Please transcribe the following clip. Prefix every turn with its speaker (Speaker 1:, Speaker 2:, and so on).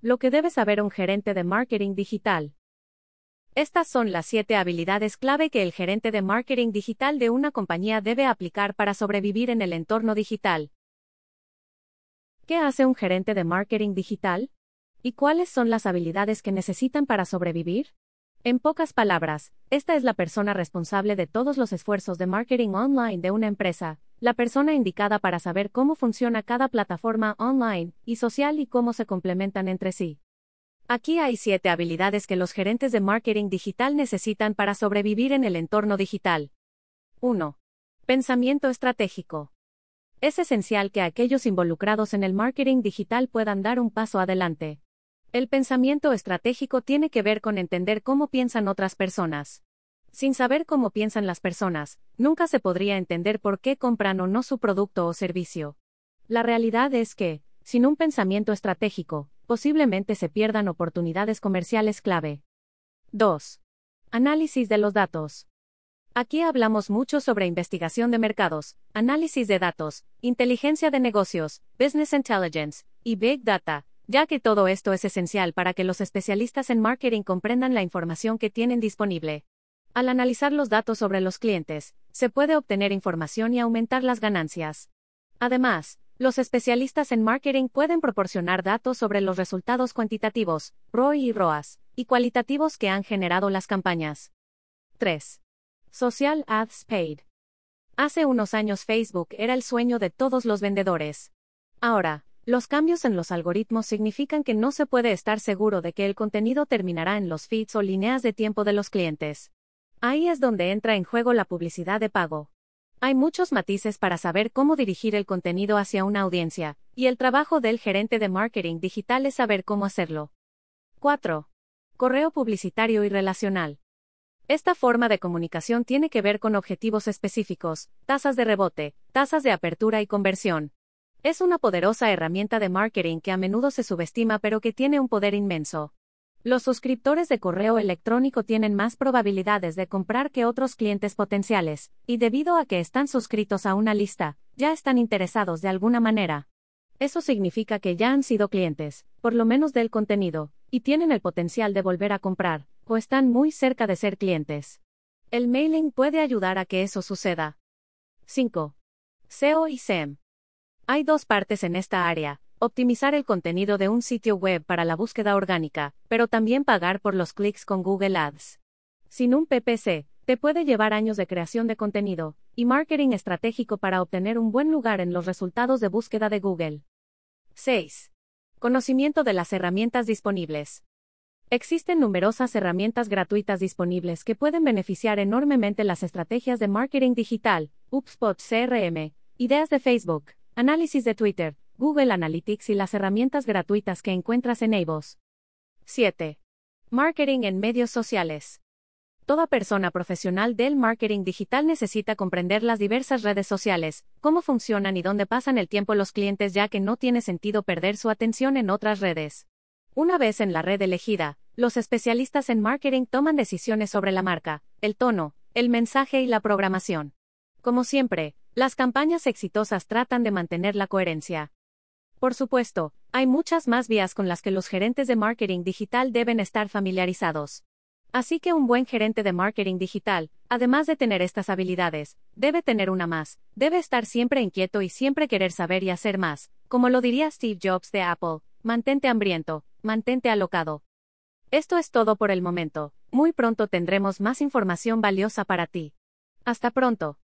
Speaker 1: Lo que debe saber un gerente de marketing digital. Estas son las siete habilidades clave que el gerente de marketing digital de una compañía debe aplicar para sobrevivir en el entorno digital. ¿Qué hace un gerente de marketing digital? ¿Y cuáles son las habilidades que necesitan para sobrevivir? En pocas palabras, esta es la persona responsable de todos los esfuerzos de marketing online de una empresa, la persona indicada para saber cómo funciona cada plataforma online y social y cómo se complementan entre sí. Aquí hay siete habilidades que los gerentes de marketing digital necesitan para sobrevivir en el entorno digital. 1. Pensamiento estratégico. Es esencial que aquellos involucrados en el marketing digital puedan dar un paso adelante. El pensamiento estratégico tiene que ver con entender cómo piensan otras personas. Sin saber cómo piensan las personas, nunca se podría entender por qué compran o no su producto o servicio. La realidad es que, sin un pensamiento estratégico, posiblemente se pierdan oportunidades comerciales clave. 2. Análisis de los datos. Aquí hablamos mucho sobre investigación de mercados, análisis de datos, inteligencia de negocios, business intelligence y big data, ya que todo esto es esencial para que los especialistas en marketing comprendan la información que tienen disponible. Al analizar los datos sobre los clientes, se puede obtener información y aumentar las ganancias. Además, los especialistas en marketing pueden proporcionar datos sobre los resultados cuantitativos, ROI y ROAS, y cualitativos que han generado las campañas. 3. Social Ads Paid. Hace unos años Facebook era el sueño de todos los vendedores. Ahora, los cambios en los algoritmos significan que no se puede estar seguro de que el contenido terminará en los feeds o líneas de tiempo de los clientes. Ahí es donde entra en juego la publicidad de pago. Hay muchos matices para saber cómo dirigir el contenido hacia una audiencia, y el trabajo del gerente de marketing digital es saber cómo hacerlo. 4. Correo publicitario y relacional. Esta forma de comunicación tiene que ver con objetivos específicos, tasas de rebote, tasas de apertura y conversión. Es una poderosa herramienta de marketing que a menudo se subestima pero que tiene un poder inmenso. Los suscriptores de correo electrónico tienen más probabilidades de comprar que otros clientes potenciales, y debido a que están suscritos a una lista, ya están interesados de alguna manera. Eso significa que ya han sido clientes, por lo menos del contenido, y tienen el potencial de volver a comprar, o están muy cerca de ser clientes. El mailing puede ayudar a que eso suceda. 5. SEO y SEM. Hay dos partes en esta área, optimizar el contenido de un sitio web para la búsqueda orgánica, pero también pagar por los clics con Google Ads. Sin un PPC, te puede llevar años de creación de contenido y marketing estratégico para obtener un buen lugar en los resultados de búsqueda de Google. 6. Conocimiento de las herramientas disponibles. Existen numerosas herramientas gratuitas disponibles que pueden beneficiar enormemente las estrategias de marketing digital, HubSpot CRM, ideas de Facebook, análisis de Twitter, Google Analytics y las herramientas gratuitas que encuentras en Avos. 7. Marketing en medios sociales. Toda persona profesional del marketing digital necesita comprender las diversas redes sociales, cómo funcionan y dónde pasan el tiempo los clientes ya que no tiene sentido perder su atención en otras redes. Una vez en la red elegida, los especialistas en marketing toman decisiones sobre la marca, el tono, el mensaje y la programación. Como siempre, las campañas exitosas tratan de mantener la coherencia. Por supuesto, hay muchas más vías con las que los gerentes de marketing digital deben estar familiarizados. Así que un buen gerente de marketing digital, además de tener estas habilidades, debe tener una más, debe estar siempre inquieto y siempre querer saber y hacer más, como lo diría Steve Jobs de Apple, mantente hambriento, mantente alocado. Esto es todo por el momento, muy pronto tendremos más información valiosa para ti. Hasta pronto.